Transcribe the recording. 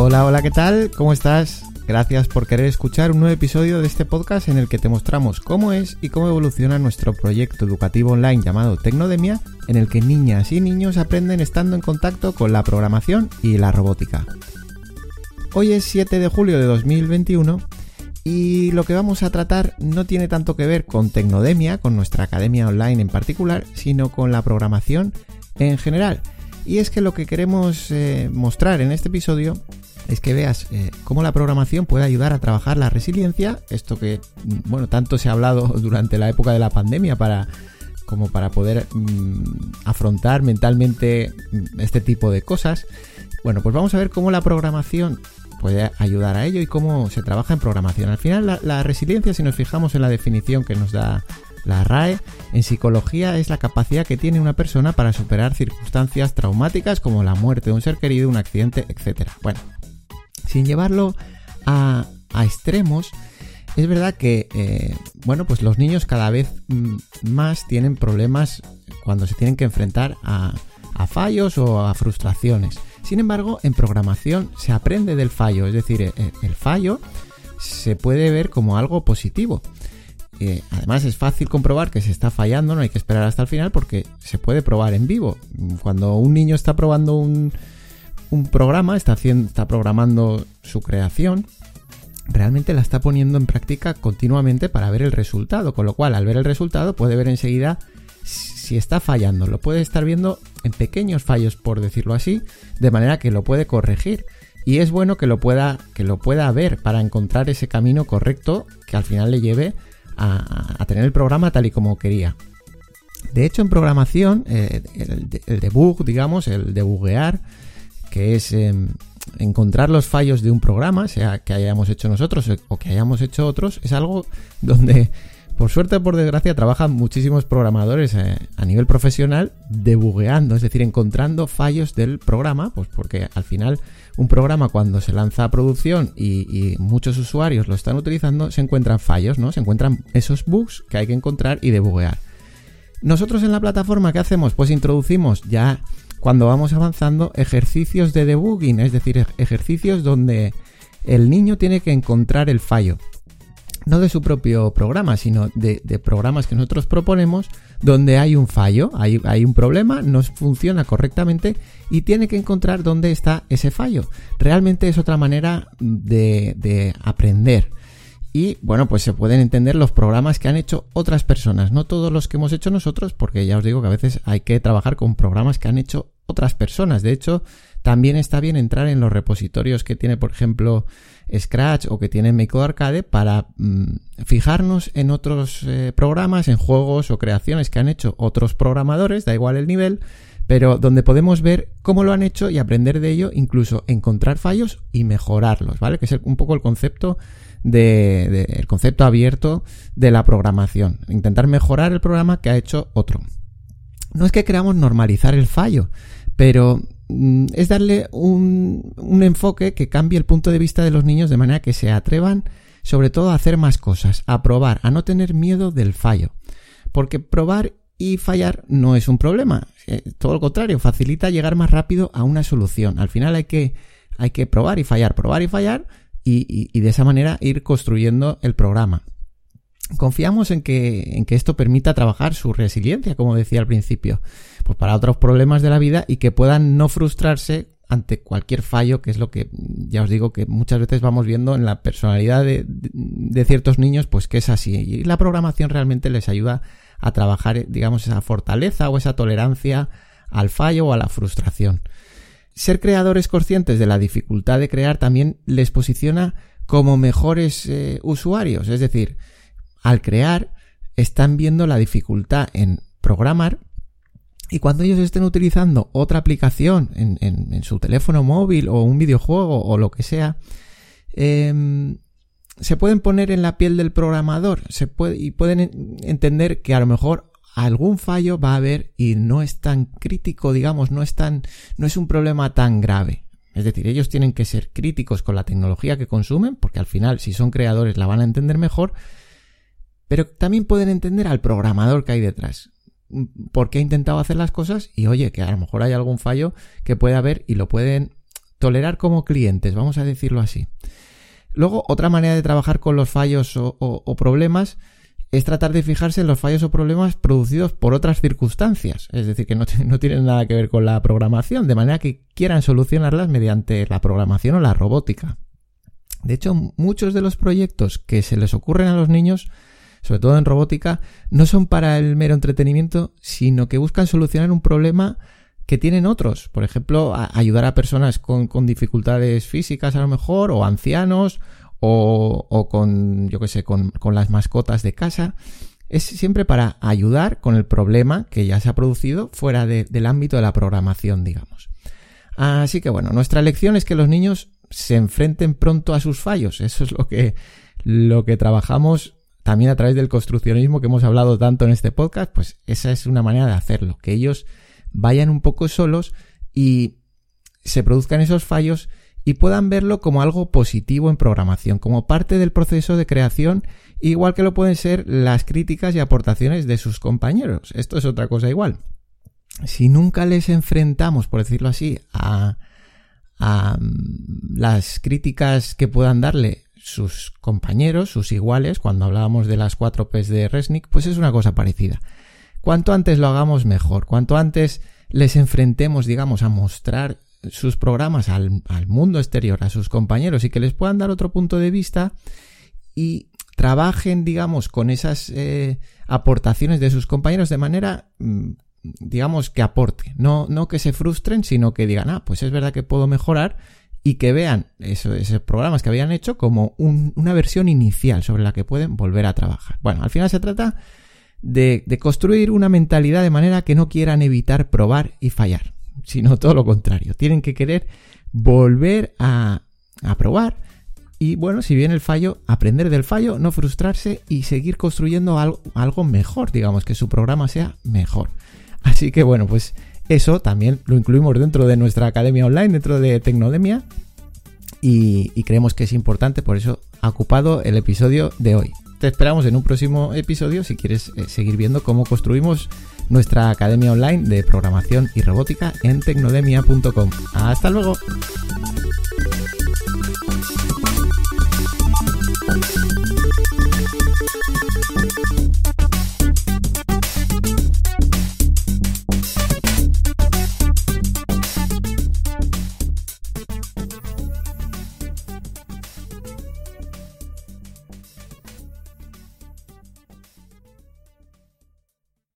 Hola, hola, ¿qué tal? ¿Cómo estás? Gracias por querer escuchar un nuevo episodio de este podcast en el que te mostramos cómo es y cómo evoluciona nuestro proyecto educativo online llamado Tecnodemia, en el que niñas y niños aprenden estando en contacto con la programación y la robótica. Hoy es 7 de julio de 2021 y lo que vamos a tratar no tiene tanto que ver con Tecnodemia, con nuestra academia online en particular, sino con la programación en general. Y es que lo que queremos eh, mostrar en este episodio es que veas eh, cómo la programación puede ayudar a trabajar la resiliencia, esto que, mm, bueno, tanto se ha hablado durante la época de la pandemia para como para poder mm, afrontar mentalmente mm, este tipo de cosas. Bueno, pues vamos a ver cómo la programación puede ayudar a ello y cómo se trabaja en programación. Al final, la, resiliencia, si nos fijamos en la definición que nos da la RAE, en psicología es la capacidad que tiene una persona para superar circunstancias traumáticas como la muerte de un ser querido, un accidente, etc. Bueno, sin llevarlo a, extremos, es verdad que, eh, bueno, pues los niños cada vez mm, más tienen problemas cuando se tienen que enfrentar a fallos o a frustraciones. Sin embargo, en programación se aprende del fallo, es decir, e, e, el fallo se puede ver como algo positivo. Además es fácil comprobar que se está fallando, no hay que esperar hasta el final porque se puede probar en vivo. Cuando un niño está probando un, programa, está, haciendo, está programando su creación, realmente la está poniendo en práctica continuamente para ver el resultado, con lo cual al ver el resultado puede ver enseguida si está fallando, lo puede estar viendo en pequeños fallos, por decirlo así, de manera que lo puede corregir. Y es bueno que lo pueda, que lo pueda ver para encontrar ese camino correcto que al final le lleve a, tener el programa tal y como quería. De hecho, en programación, eh, el, debug, digamos, el debuguear, que es em, encontrar los fallos de un programa, sea que hayamos hecho nosotros o que hayamos hecho otros, es algo donde por suerte o por desgracia trabajan muchísimos programadores eh, a nivel profesional debugueando, es decir, encontrando fallos del programa, pues porque al final un programa cuando se lanza a producción y, muchos usuarios lo están utilizando, se encuentran fallos, ¿no? Se encuentran esos bugs que hay que encontrar y debuguear. Nosotros en la plataforma, ¿qué hacemos? Pues introducimos ya cuando vamos avanzando ejercicios de debugging, es decir, ejercicios donde el niño tiene que encontrar el fallo no de su propio programa, sino de, programas que nosotros proponemos donde hay un fallo, hay, un problema, no funciona correctamente y tiene que encontrar dónde está ese fallo. Realmente es otra manera de aprender. Y bueno, pues se pueden entender los programas que han hecho otras personas, no todos los que hemos hecho nosotros, porque ya os digo que a veces hay que trabajar con programas que han hecho otras personas. De hecho, también está bien entrar en los repositorios que tiene, por ejemplo, Scratch o que tiene Make Arcade para mm, fijarnos en otros eh, programas, en juegos o creaciones que han hecho otros programadores, da igual el nivel, pero donde podemos ver cómo lo han hecho y aprender de ello, incluso encontrar fallos y mejorarlos, ¿vale? Que es un poco el concepto de, el concepto abierto de la programación, intentar mejorar el programa que ha hecho otro. No es que queramos normalizar el fallo, pero Mm, es darle un, un, enfoque que cambie el punto de vista de los niños de manera que se atrevan sobre todo a hacer más cosas, a probar, a no tener miedo del fallo. Porque probar y fallar no es un problema, eh, todo lo contrario, facilita llegar más rápido a una solución. Al final hay que, hay que probar y fallar, probar y fallar y, y de esa manera ir construyendo el programa. Confiamos en que, en que esto permita trabajar su resiliencia, como decía al principio, pues para otros problemas de la vida y que puedan no frustrarse ante cualquier fallo, que es lo que ya os digo que muchas veces vamos viendo en la personalidad de, ciertos niños, pues que es así. Y la programación realmente les ayuda a trabajar, digamos, esa fortaleza o esa tolerancia al fallo o a la frustración. Ser creadores conscientes de la dificultad de crear también les posiciona como mejores eh, usuarios, es decir, al crear están viendo la dificultad en programar y cuando ellos estén utilizando otra aplicación en, su teléfono móvil o un videojuego o lo que sea, em, se pueden poner en la piel del programador se puede, y pueden entender que a lo mejor algún fallo va a haber y no es tan crítico, digamos, no es tan, no es un problema tan grave. Es decir, ellos tienen que ser críticos con la tecnología que consumen, porque al final, si son creadores, la van a entender mejor, pero también pueden entender al programador que hay detrás. Por qué ha intentado hacer las cosas y oye, que a lo mejor hay algún fallo que puede haber y lo pueden tolerar como clientes, vamos a decirlo así. Luego, otra manera de trabajar con los fallos o, problemas es tratar de fijarse en los fallos o problemas producidos por otras circunstancias, es decir, que no, no, tienen nada que ver con la programación, de manera que quieran solucionarlas mediante la programación o la robótica. De hecho, muchos de los proyectos que se les ocurren a los niños, sobre todo en robótica, no son para el mero entretenimiento, sino que buscan solucionar un problema que tienen otros. Por ejemplo, ayudar a personas con, dificultades físicas a lo mejor, o ancianos, o, con, yo qué sé, con, las mascotas de casa. Es siempre para ayudar con el problema que ya se ha producido fuera del ámbito de la programación, digamos. Así que bueno, nuestra lección es que los niños se enfrenten pronto a sus fallos. Eso es lo que, lo que trabajamos también a través del construccionismo que hemos hablado tanto en este podcast. Pues esa es una manera de hacerlo, que ellos vayan un poco solos y se produzcan esos fallos y puedan verlo como algo positivo en programación, como parte del proceso de creación, igual que lo pueden ser las críticas y aportaciones de sus compañeros. Esto es otra cosa igual. Si nunca les enfrentamos, por decirlo así, a, a mm, las críticas que puedan darle sus compañeros, sus iguales, cuando hablábamos de las cuatro P's de Resnick, pues es una cosa parecida. Cuanto antes lo hagamos mejor, cuanto antes les enfrentemos, digamos, a mostrar sus programas al, mundo exterior, a sus compañeros y que les puedan dar otro punto de vista y trabajen, digamos, con esas eh, aportaciones de sus compañeros de manera, mm, digamos, que aporte. No, no que se frustren, sino que digan, ah, pues es verdad que puedo mejorar y que vean esos programas que habían hecho como una versión inicial sobre la que pueden volver a trabajar. Bueno, al final se trata de, construir una mentalidad de manera que no quieran evitar probar y fallar, sino todo lo contrario. Tienen que querer volver a, probar y bueno, si viene el fallo, aprender del fallo, no frustrarse y seguir construyendo algo, algo, mejor, digamos, que su programa sea mejor. Así que bueno, pues eso también lo incluimos dentro de nuestra academia online, dentro de Tecnodemia, y, y creemos que es importante, por eso ha ocupado el episodio de hoy te esperamos en un próximo episodio si quieres eh, seguir viendo cómo construimos nuestra academia online de programación y robótica en tecnodemia.com. Hasta luego.